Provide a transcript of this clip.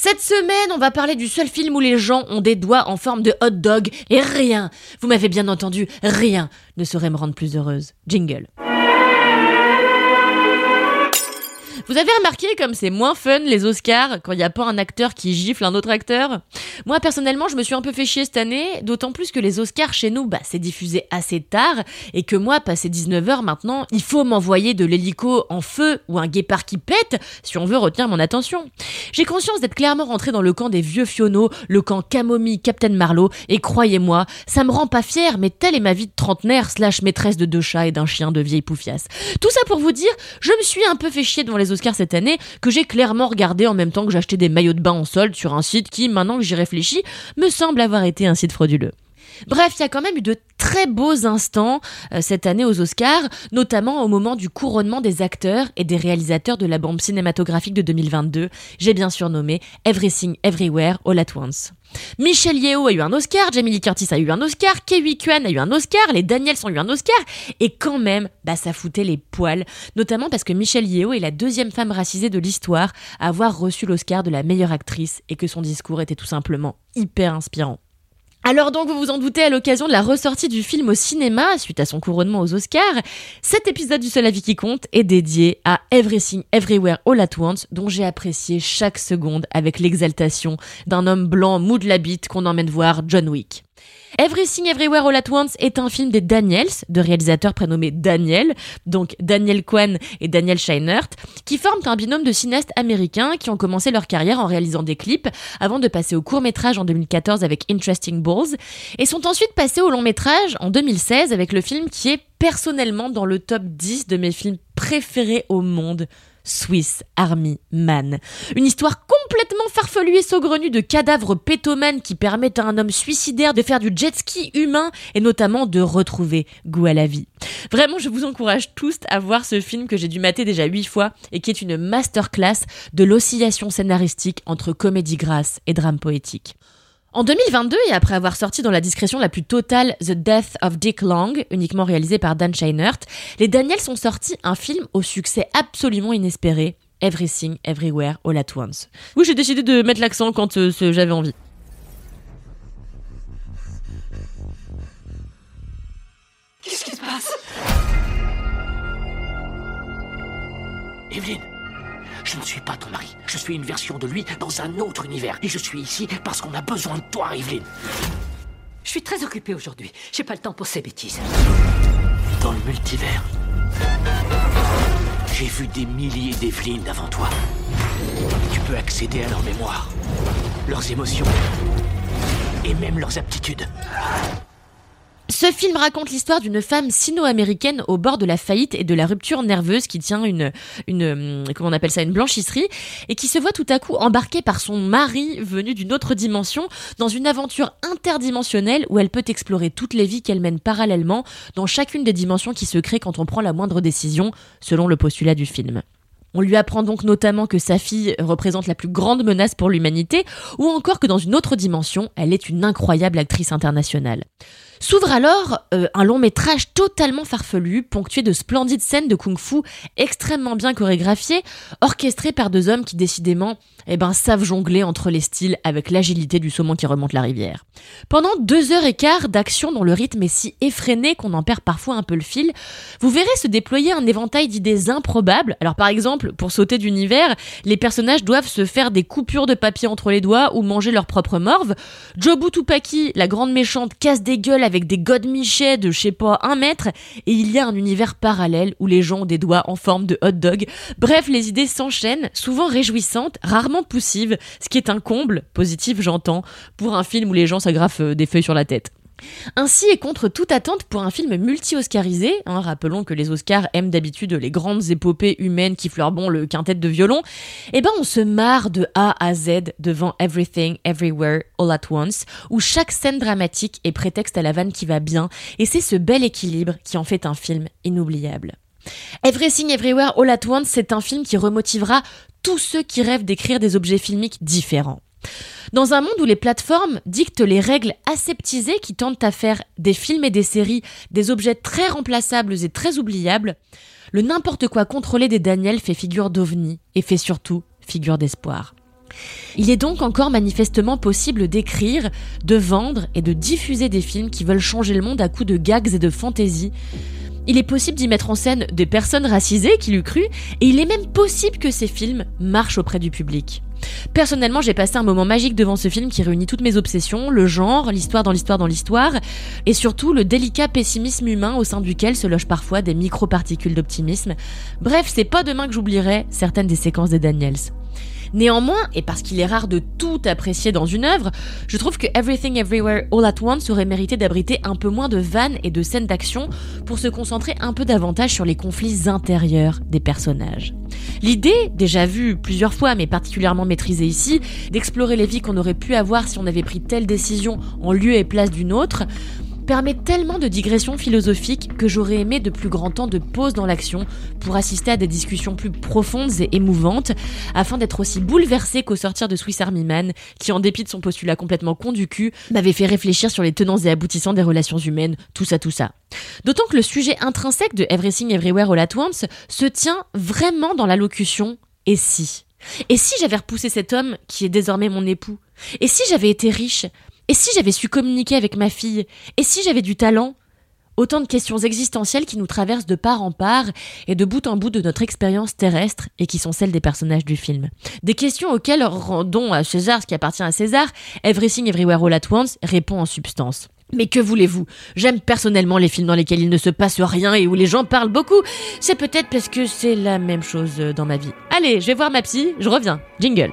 Cette semaine, on va parler du seul film où les gens ont des doigts en forme de hot dog et rien, vous m'avez bien entendu, rien ne saurait me rendre plus heureuse. Jingle. Vous avez remarqué comme c'est moins fun les Oscars quand il n'y a pas un acteur qui gifle un autre acteur? Moi personnellement je me suis un peu fait chier cette année, d'autant plus que les Oscars chez nous bah, c'est diffusé assez tard et que moi passé 19h maintenant il faut m'envoyer de l'hélico en feu ou un guépard qui pète si on veut retenir mon attention. J'ai conscience d'être clairement rentré dans le camp des vieux fionneaux, le camp camomille Captain Marlowe et croyez-moi ça me rend pas fier mais telle est ma vie de trentenaire slash maîtresse de deux chats et d'un chien de vieille poufiasse. Tout ça pour vous dire je me suis un peu fait chier devant les Oscars cette année que j'ai clairement regardé en même temps que j'achetais des maillots de bain en solde sur un site qui, maintenant que j'y réfléchis, me semble avoir été un site frauduleux. Bref, il y a quand même eu de très beaux instants euh, cette année aux Oscars, notamment au moment du couronnement des acteurs et des réalisateurs de la bombe cinématographique de 2022. J'ai bien surnommé Everything Everywhere All at Once. Michelle Yeoh a eu un Oscar, Jamie Lee Curtis a eu un Oscar, Kiwi Kwan a eu un Oscar, les Daniels ont eu un Oscar, et quand même, bah ça foutait les poils, notamment parce que Michelle Yeoh est la deuxième femme racisée de l'histoire à avoir reçu l'Oscar de la meilleure actrice et que son discours était tout simplement hyper inspirant. Alors donc, vous vous en doutez, à l'occasion de la ressortie du film au cinéma, suite à son couronnement aux Oscars, cet épisode du Seul Avis qui compte est dédié à Everything Everywhere All at Once, dont j'ai apprécié chaque seconde avec l'exaltation d'un homme blanc mou de la bite qu'on emmène voir John Wick. Everything Everywhere All at Once est un film des Daniels, de réalisateurs prénommés Daniel, donc Daniel Kwan et Daniel Scheinert, qui forment un binôme de cinéastes américains qui ont commencé leur carrière en réalisant des clips avant de passer au court métrage en 2014 avec Interesting Balls et sont ensuite passés au long métrage en 2016 avec le film qui est personnellement dans le top 10 de mes films préférés au monde, Swiss Army Man. Une histoire complètement farfelue et saugrenue de cadavres pétomanes qui permettent à un homme suicidaire de faire du jet ski humain et notamment de retrouver goût à la vie. Vraiment, je vous encourage tous à voir ce film que j'ai dû mater déjà huit fois et qui est une masterclass de l'oscillation scénaristique entre comédie grasse et drame poétique. En 2022, et après avoir sorti dans la discrétion la plus totale The Death of Dick Long, uniquement réalisé par Dan Scheinert, les Daniels ont sorti un film au succès absolument inespéré, Everything Everywhere All at Once. Oui, j'ai décidé de mettre l'accent quand euh, j'avais envie. Qu'est-ce qui se passe? Evelyne Je ne suis pas ton mari. Je suis une version de lui dans un autre univers. Et je suis ici parce qu'on a besoin de toi, Evelyne. Je suis très occupée aujourd'hui. J'ai pas le temps pour ces bêtises. Dans le multivers, j'ai vu des milliers d'Evelyne avant toi. Tu peux accéder à leur mémoire, leurs émotions et même leurs aptitudes. Ce film raconte l'histoire d'une femme sino-américaine au bord de la faillite et de la rupture nerveuse qui tient une, une, hum, comment on appelle ça, une blanchisserie et qui se voit tout à coup embarquée par son mari venu d'une autre dimension dans une aventure interdimensionnelle où elle peut explorer toutes les vies qu'elle mène parallèlement dans chacune des dimensions qui se créent quand on prend la moindre décision, selon le postulat du film. On lui apprend donc notamment que sa fille représente la plus grande menace pour l'humanité, ou encore que dans une autre dimension, elle est une incroyable actrice internationale. S'ouvre alors euh, un long métrage totalement farfelu, ponctué de splendides scènes de kung-fu extrêmement bien chorégraphiées, orchestrées par deux hommes qui décidément eh ben, savent jongler entre les styles avec l'agilité du saumon qui remonte la rivière. Pendant deux heures et quart d'action dont le rythme est si effréné qu'on en perd parfois un peu le fil, vous verrez se déployer un éventail d'idées improbables. Pour sauter d'univers, les personnages doivent se faire des coupures de papier entre les doigts ou manger leur propre morve. Jobu Tupaki, la grande méchante, casse des gueules avec des godemichets de je sais pas un mètre, et il y a un univers parallèle où les gens ont des doigts en forme de hot dog. Bref, les idées s'enchaînent, souvent réjouissantes, rarement poussives, ce qui est un comble, positif j'entends, pour un film où les gens s'agrafent euh, des feuilles sur la tête. Ainsi, et contre toute attente pour un film multi-oscarisé, hein, rappelons que les Oscars aiment d'habitude les grandes épopées humaines qui fleurent bon le quintet de violon, eh ben on se marre de A à Z devant Everything, Everywhere, All at Once, où chaque scène dramatique est prétexte à la vanne qui va bien, et c'est ce bel équilibre qui en fait un film inoubliable. Everything Everywhere All at Once, c'est un film qui remotivera tous ceux qui rêvent d'écrire des objets filmiques différents. Dans un monde où les plateformes dictent les règles aseptisées qui tentent à faire des films et des séries des objets très remplaçables et très oubliables, le n'importe quoi contrôlé des Daniels fait figure d'ovni et fait surtout figure d'espoir. Il est donc encore manifestement possible d'écrire, de vendre et de diffuser des films qui veulent changer le monde à coups de gags et de fantaisie, il est possible d'y mettre en scène des personnes racisées qui l'eût cru, et il est même possible que ces films marchent auprès du public. Personnellement, j'ai passé un moment magique devant ce film qui réunit toutes mes obsessions, le genre, l'histoire dans l'histoire dans l'histoire, et surtout le délicat pessimisme humain au sein duquel se logent parfois des micro-particules d'optimisme. Bref, c'est pas demain que j'oublierai certaines des séquences des Daniels. Néanmoins, et parce qu'il est rare de tout apprécier dans une œuvre, je trouve que Everything Everywhere All at Once aurait mérité d'abriter un peu moins de vannes et de scènes d'action pour se concentrer un peu davantage sur les conflits intérieurs des personnages. L'idée, déjà vue plusieurs fois mais particulièrement maîtrisée ici, d'explorer les vies qu'on aurait pu avoir si on avait pris telle décision en lieu et place d'une autre, permet tellement de digressions philosophiques que j'aurais aimé de plus grand temps de pause dans l'action pour assister à des discussions plus profondes et émouvantes, afin d'être aussi bouleversé qu'au sortir de Swiss Army Man, qui en dépit de son postulat complètement con m'avait fait réfléchir sur les tenants et aboutissants des relations humaines, tout ça, tout ça. D'autant que le sujet intrinsèque de Everything Everywhere All At Once se tient vraiment dans la locution et si? Et si j'avais repoussé cet homme qui est désormais mon époux? Et si j'avais été riche? Et si j'avais su communiquer avec ma fille? Et si j'avais du talent? Autant de questions existentielles qui nous traversent de part en part et de bout en bout de notre expérience terrestre et qui sont celles des personnages du film. Des questions auxquelles rendons à César ce qui appartient à César, Everything Everywhere All At Once répond en substance. Mais que voulez-vous? J'aime personnellement les films dans lesquels il ne se passe rien et où les gens parlent beaucoup. C'est peut-être parce que c'est la même chose dans ma vie. Allez, je vais voir ma psy, je reviens. Jingle.